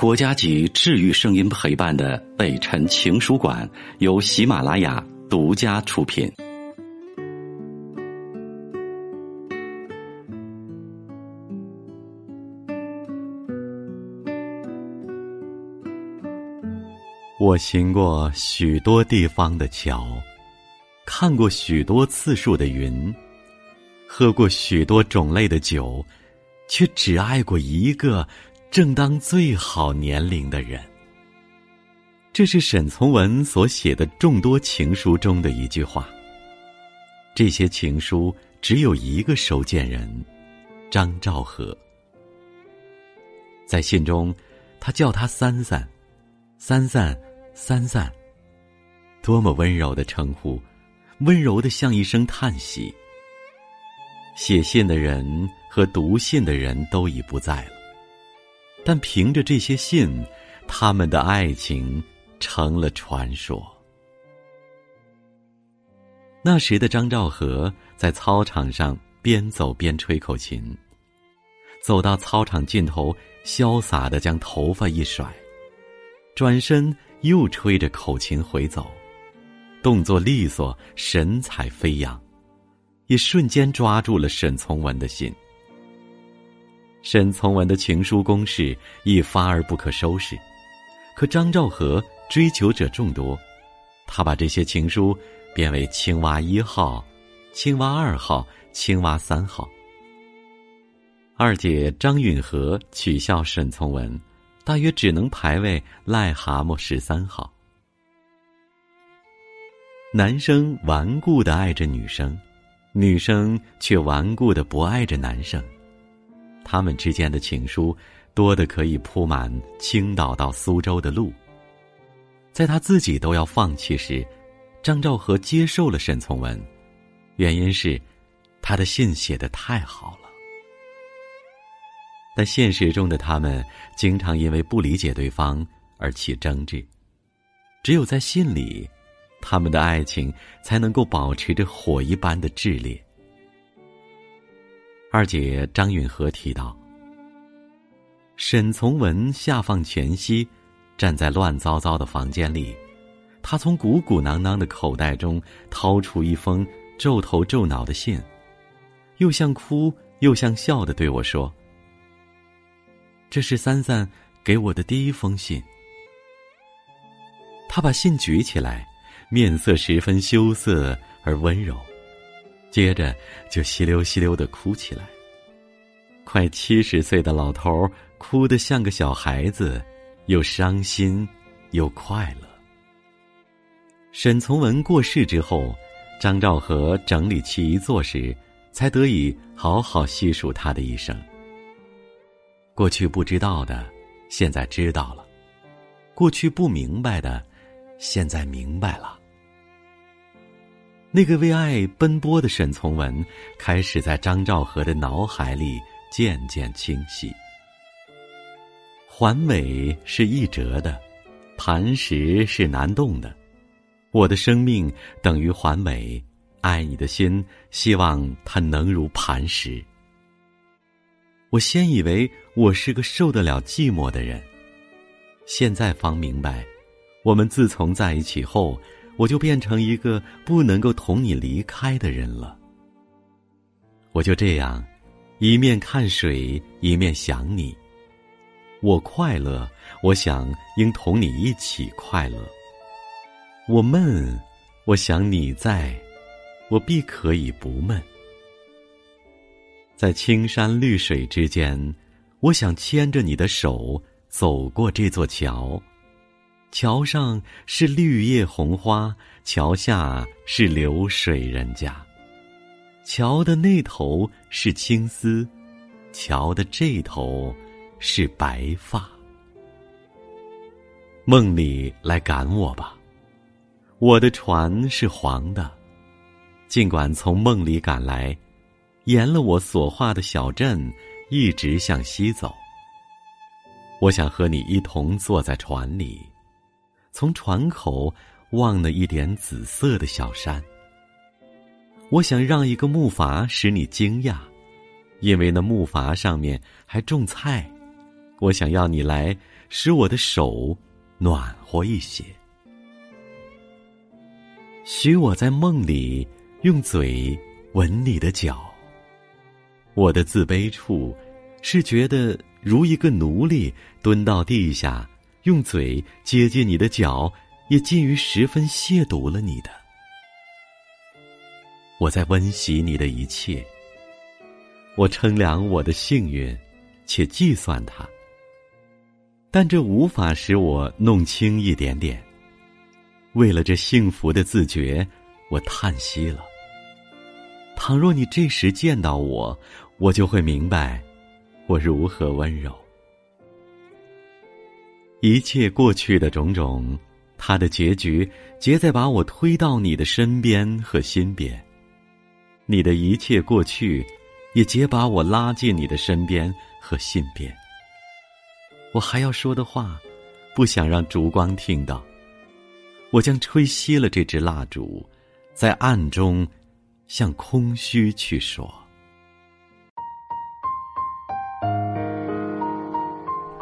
国家级治愈声音陪伴的北辰情书馆由喜马拉雅独家出品。我行过许多地方的桥，看过许多次数的云，喝过许多种类的酒，却只爱过一个。正当最好年龄的人，这是沈从文所写的众多情书中的一句话。这些情书只有一个收件人，张兆和。在信中，他叫他三三，三三，三三，多么温柔的称呼，温柔的像一声叹息。写信的人和读信的人都已不在了。但凭着这些信，他们的爱情成了传说。那时的张兆和在操场上边走边吹口琴，走到操场尽头，潇洒的将头发一甩，转身又吹着口琴回走，动作利索，神采飞扬，也瞬间抓住了沈从文的心。沈从文的情书攻势一发而不可收拾，可张兆和追求者众多，他把这些情书编为“青蛙一号”“青蛙二号”“青蛙三号”。二姐张允和取笑沈从文，大约只能排位“癞蛤蟆十三号”。男生顽固的爱着女生，女生却顽固的不爱着男生。他们之间的情书多的可以铺满青岛到苏州的路。在他自己都要放弃时，张兆和接受了沈从文，原因是他的信写的太好了。但现实中的他们经常因为不理解对方而起争执，只有在信里，他们的爱情才能够保持着火一般的炽烈。二姐张允和提到，沈从文下放全息，站在乱糟糟的房间里，他从鼓鼓囊囊的口袋中掏出一封皱头皱脑的信，又像哭又像笑的对我说：“这是三三给我的第一封信。”他把信举起来，面色十分羞涩而温柔。接着就稀溜稀溜的哭起来。快七十岁的老头儿哭得像个小孩子，又伤心又快乐。沈从文过世之后，张兆和整理其遗作时，才得以好好细数他的一生。过去不知道的，现在知道了；过去不明白的，现在明白了。那个为爱奔波的沈从文，开始在张兆和的脑海里渐渐清晰。环美是易折的，磐石是难动的。我的生命等于环美，爱你的心，希望它能如磐石。我先以为我是个受得了寂寞的人，现在方明白，我们自从在一起后。我就变成一个不能够同你离开的人了。我就这样，一面看水，一面想你。我快乐，我想应同你一起快乐。我闷，我想你在，我必可以不闷。在青山绿水之间，我想牵着你的手走过这座桥。桥上是绿叶红花，桥下是流水人家。桥的那头是青丝，桥的这头是白发。梦里来赶我吧，我的船是黄的。尽管从梦里赶来，沿了我所画的小镇，一直向西走。我想和你一同坐在船里。从船口望了一点紫色的小山。我想让一个木筏使你惊讶，因为那木筏上面还种菜，我想要你来使我的手暖和一些。许我在梦里用嘴吻你的脚。我的自卑处，是觉得如一个奴隶蹲到地下，用嘴接近你的脚，也近于十分亵渎了你的。我在温习你的一切。我称量我的幸运，且计算它。但这无法使我弄清一点点。为了这幸福的自觉，我叹息了。倘若你这时见到我，我就会明白，我如何温柔。一切过去的种种，它的结局皆在把我推到你的身边和心边。你的一切过去，也皆把我拉进你的身边和心边。我还要说的话，不想让烛光听到。我将吹熄了这支蜡烛，在暗中向空虚去说。